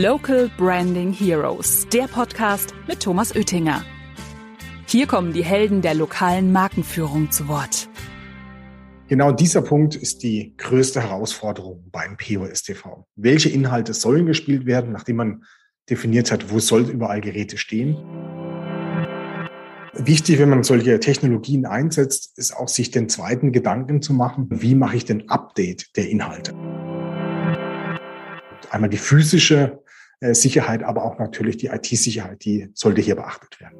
Local Branding Heroes, der Podcast mit Thomas Oettinger. Hier kommen die Helden der lokalen Markenführung zu Wort. Genau dieser Punkt ist die größte Herausforderung beim POS-TV. Welche Inhalte sollen gespielt werden, nachdem man definiert hat, wo soll überall Geräte stehen? Wichtig, wenn man solche Technologien einsetzt, ist auch sich den zweiten Gedanken zu machen, wie mache ich den Update der Inhalte? Einmal die physische Sicherheit, aber auch natürlich die IT-Sicherheit, die sollte hier beachtet werden.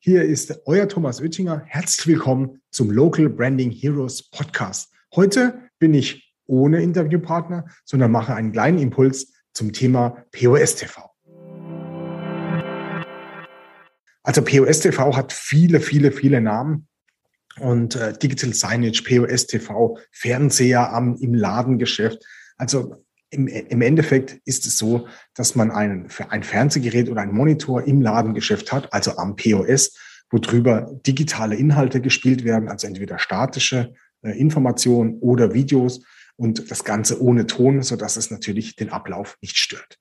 Hier ist euer Thomas Oettinger. Herzlich willkommen zum Local Branding Heroes Podcast. Heute bin ich ohne Interviewpartner, sondern mache einen kleinen Impuls zum Thema POS TV. Also POS TV hat viele, viele, viele Namen. Und äh, Digital Signage, POS TV, Fernseher am, im Ladengeschäft. Also im, im Endeffekt ist es so, dass man ein, ein Fernsehgerät oder ein Monitor im Ladengeschäft hat, also am POS, wo drüber digitale Inhalte gespielt werden, also entweder statische äh, Informationen oder Videos und das Ganze ohne Ton, so dass es natürlich den Ablauf nicht stört.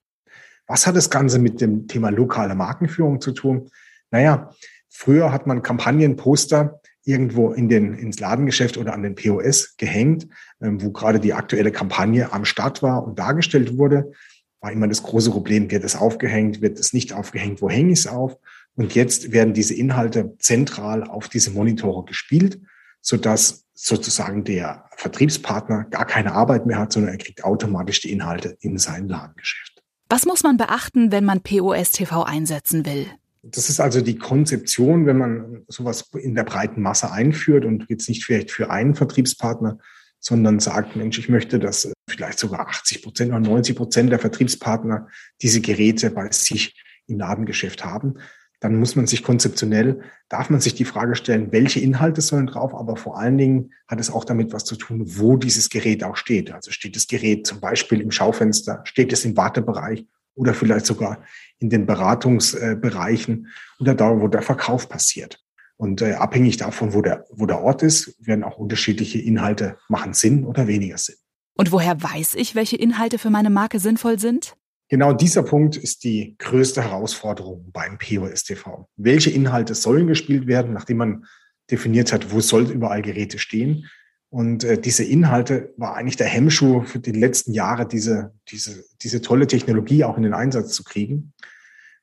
Was hat das Ganze mit dem Thema lokale Markenführung zu tun? Naja, früher hat man Kampagnenposter irgendwo in den, ins Ladengeschäft oder an den POS gehängt, ähm, wo gerade die aktuelle Kampagne am Start war und dargestellt wurde. War immer das große Problem, wird es aufgehängt, wird es nicht aufgehängt, wo hänge ich es auf? Und jetzt werden diese Inhalte zentral auf diese Monitore gespielt, sodass sozusagen der Vertriebspartner gar keine Arbeit mehr hat, sondern er kriegt automatisch die Inhalte in sein Ladengeschäft. Was muss man beachten, wenn man POS TV einsetzen will? Das ist also die Konzeption, wenn man sowas in der breiten Masse einführt und jetzt nicht vielleicht für einen Vertriebspartner, sondern sagt, Mensch, ich möchte, dass vielleicht sogar 80 Prozent oder 90 Prozent der Vertriebspartner diese Geräte bei sich im Ladengeschäft haben. Dann muss man sich konzeptionell, darf man sich die Frage stellen, welche Inhalte sollen drauf, aber vor allen Dingen hat es auch damit was zu tun, wo dieses Gerät auch steht. Also steht das Gerät zum Beispiel im Schaufenster, steht es im Wartebereich oder vielleicht sogar in den Beratungsbereichen oder da, wo der Verkauf passiert. Und äh, abhängig davon, wo der, wo der Ort ist, werden auch unterschiedliche Inhalte machen Sinn oder weniger Sinn. Und woher weiß ich, welche Inhalte für meine Marke sinnvoll sind? Genau dieser Punkt ist die größte Herausforderung beim POS TV. Welche Inhalte sollen gespielt werden, nachdem man definiert hat, wo soll überall Geräte stehen? Und äh, diese Inhalte war eigentlich der Hemmschuh für die letzten Jahre, diese, diese, diese tolle Technologie auch in den Einsatz zu kriegen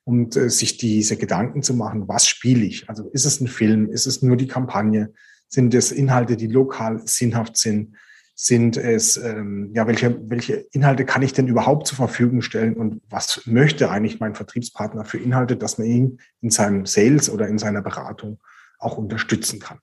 und äh, sich diese Gedanken zu machen, was spiele ich? Also ist es ein Film? Ist es nur die Kampagne? Sind es Inhalte, die lokal sinnhaft sind? Sind es, ähm, ja, welche, welche Inhalte kann ich denn überhaupt zur Verfügung stellen und was möchte eigentlich mein Vertriebspartner für Inhalte, dass man ihn in seinem Sales oder in seiner Beratung auch unterstützen kann?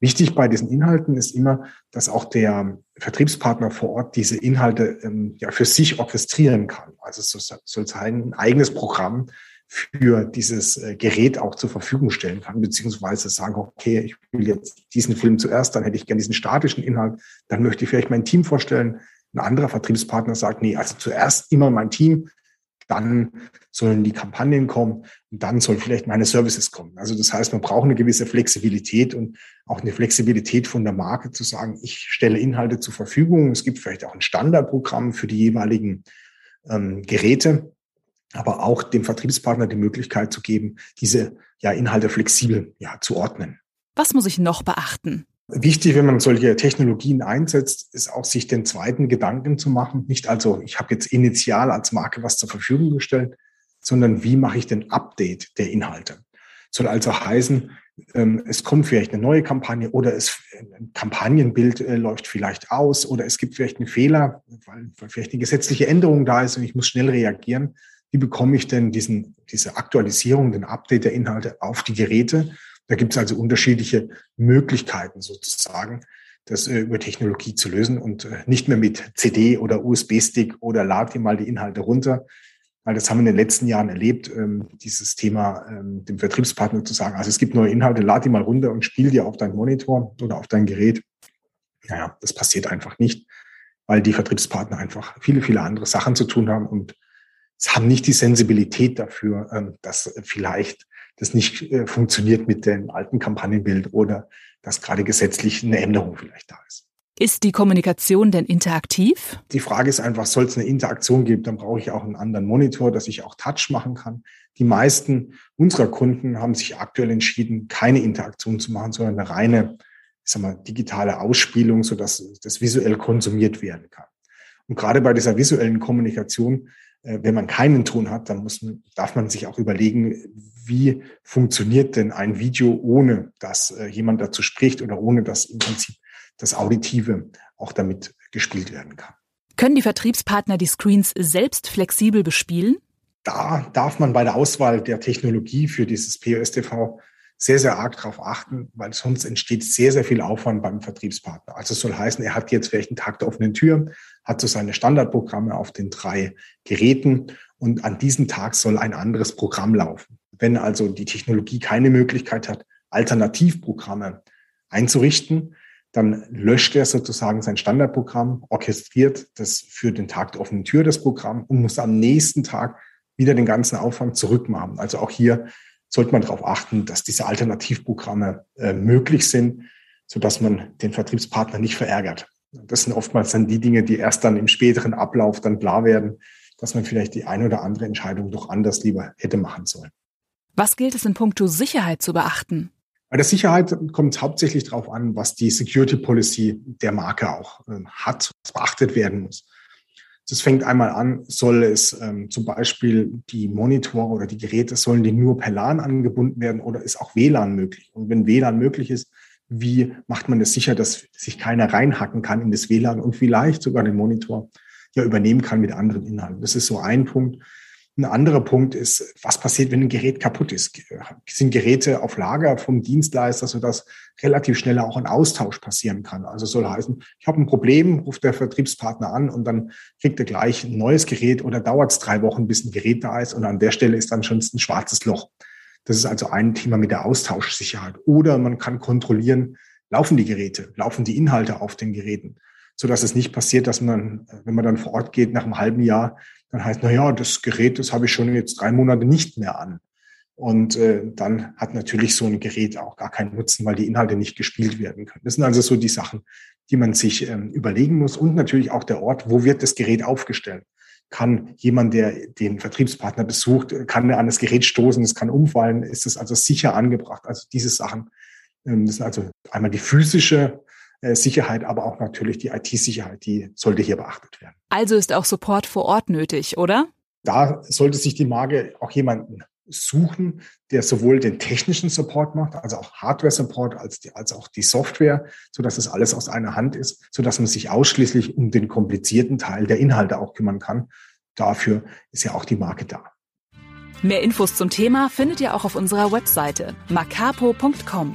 Wichtig bei diesen Inhalten ist immer, dass auch der Vertriebspartner vor Ort diese Inhalte ähm, ja für sich orchestrieren kann. Also es soll sein ein eigenes Programm für dieses äh, Gerät auch zur Verfügung stellen kann, beziehungsweise sagen, okay, ich will jetzt diesen Film zuerst, dann hätte ich gerne diesen statischen Inhalt, dann möchte ich vielleicht mein Team vorstellen. Ein anderer Vertriebspartner sagt, nee, also zuerst immer mein Team, dann sollen die Kampagnen kommen und dann soll vielleicht meine Services kommen. Also das heißt, man braucht eine gewisse Flexibilität und auch eine Flexibilität von der Marke zu sagen, ich stelle Inhalte zur Verfügung. Es gibt vielleicht auch ein Standardprogramm für die jeweiligen ähm, Geräte, aber auch dem Vertriebspartner die Möglichkeit zu geben, diese ja, Inhalte flexibel ja, zu ordnen. Was muss ich noch beachten? Wichtig, wenn man solche Technologien einsetzt, ist auch sich den zweiten Gedanken zu machen. Nicht also, ich habe jetzt initial als Marke was zur Verfügung gestellt, sondern wie mache ich den Update der Inhalte? Soll also heißen, ähm, es kommt vielleicht eine neue Kampagne oder es, ein Kampagnenbild äh, läuft vielleicht aus oder es gibt vielleicht einen Fehler, weil, weil vielleicht eine gesetzliche Änderung da ist und ich muss schnell reagieren. Wie bekomme ich denn diesen, diese Aktualisierung, den Update der Inhalte auf die Geräte? Da gibt es also unterschiedliche Möglichkeiten sozusagen, das äh, über Technologie zu lösen und äh, nicht mehr mit CD oder USB-Stick oder lad dir mal die Inhalte runter. Weil das haben wir in den letzten Jahren erlebt, ähm, dieses Thema ähm, dem Vertriebspartner zu sagen, also es gibt neue Inhalte, lad die mal runter und spiel dir auf deinen Monitor oder auf dein Gerät. Naja, das passiert einfach nicht, weil die Vertriebspartner einfach viele, viele andere Sachen zu tun haben und haben nicht die Sensibilität dafür, ähm, dass vielleicht das nicht äh, funktioniert mit dem alten Kampagnenbild oder dass gerade gesetzlich eine Änderung vielleicht da ist. Ist die Kommunikation denn interaktiv? Die Frage ist einfach, soll es eine Interaktion geben, dann brauche ich auch einen anderen Monitor, dass ich auch Touch machen kann. Die meisten unserer Kunden haben sich aktuell entschieden, keine Interaktion zu machen, sondern eine reine, ich sag mal, digitale Ausspielung, sodass das visuell konsumiert werden kann. Und gerade bei dieser visuellen Kommunikation, wenn man keinen Ton hat, dann muss man, darf man sich auch überlegen, wie funktioniert denn ein Video, ohne dass äh, jemand dazu spricht oder ohne dass im Prinzip das Auditive auch damit gespielt werden kann. Können die Vertriebspartner die Screens selbst flexibel bespielen? Da darf man bei der Auswahl der Technologie für dieses POS-TV sehr, sehr arg darauf achten, weil sonst entsteht sehr, sehr viel Aufwand beim Vertriebspartner. Also es soll heißen, er hat jetzt vielleicht einen Tag der offenen Tür, hat so seine Standardprogramme auf den drei Geräten und an diesem Tag soll ein anderes Programm laufen. Wenn also die Technologie keine Möglichkeit hat, Alternativprogramme einzurichten, dann löscht er sozusagen sein Standardprogramm, orchestriert das für den Tag der offenen Tür das Programm und muss am nächsten Tag wieder den ganzen Aufwand zurückmachen. Also auch hier sollte man darauf achten, dass diese Alternativprogramme äh, möglich sind, sodass man den Vertriebspartner nicht verärgert. Das sind oftmals dann die Dinge, die erst dann im späteren Ablauf dann klar werden, dass man vielleicht die eine oder andere Entscheidung doch anders lieber hätte machen sollen. Was gilt es in puncto Sicherheit zu beachten? Bei der Sicherheit kommt es hauptsächlich darauf an, was die Security Policy der Marke auch äh, hat, was beachtet werden muss. Das fängt einmal an, soll es ähm, zum Beispiel die Monitore oder die Geräte, sollen die nur per LAN angebunden werden oder ist auch WLAN möglich? Und wenn WLAN möglich ist, wie macht man es sicher, dass sich keiner reinhacken kann in das WLAN und vielleicht sogar den Monitor ja übernehmen kann mit anderen Inhalten? Das ist so ein Punkt. Ein anderer Punkt ist, was passiert, wenn ein Gerät kaputt ist? Sind Geräte auf Lager vom Dienstleister, sodass relativ schnell auch ein Austausch passieren kann? Also soll heißen, ich habe ein Problem, ruft der Vertriebspartner an und dann kriegt er gleich ein neues Gerät oder dauert es drei Wochen, bis ein Gerät da ist und an der Stelle ist dann schon ein schwarzes Loch. Das ist also ein Thema mit der Austauschsicherheit. Oder man kann kontrollieren, laufen die Geräte, laufen die Inhalte auf den Geräten, sodass es nicht passiert, dass man, wenn man dann vor Ort geht, nach einem halben Jahr dann heißt, na ja, das Gerät, das habe ich schon jetzt drei Monate nicht mehr an. Und äh, dann hat natürlich so ein Gerät auch gar keinen Nutzen, weil die Inhalte nicht gespielt werden können. Das sind also so die Sachen, die man sich ähm, überlegen muss. Und natürlich auch der Ort, wo wird das Gerät aufgestellt? Kann jemand, der den Vertriebspartner besucht, kann er an das Gerät stoßen, es kann umfallen, ist es also sicher angebracht? Also diese Sachen, ähm, das sind also einmal die physische Sicherheit, aber auch natürlich die IT-Sicherheit, die sollte hier beachtet werden. Also ist auch Support vor Ort nötig, oder? Da sollte sich die Marke auch jemanden suchen, der sowohl den technischen Support macht, also auch Hardware-Support, als, als auch die Software, so dass es alles aus einer Hand ist, so dass man sich ausschließlich um den komplizierten Teil der Inhalte auch kümmern kann. Dafür ist ja auch die Marke da. Mehr Infos zum Thema findet ihr auch auf unserer Webseite macapo.com.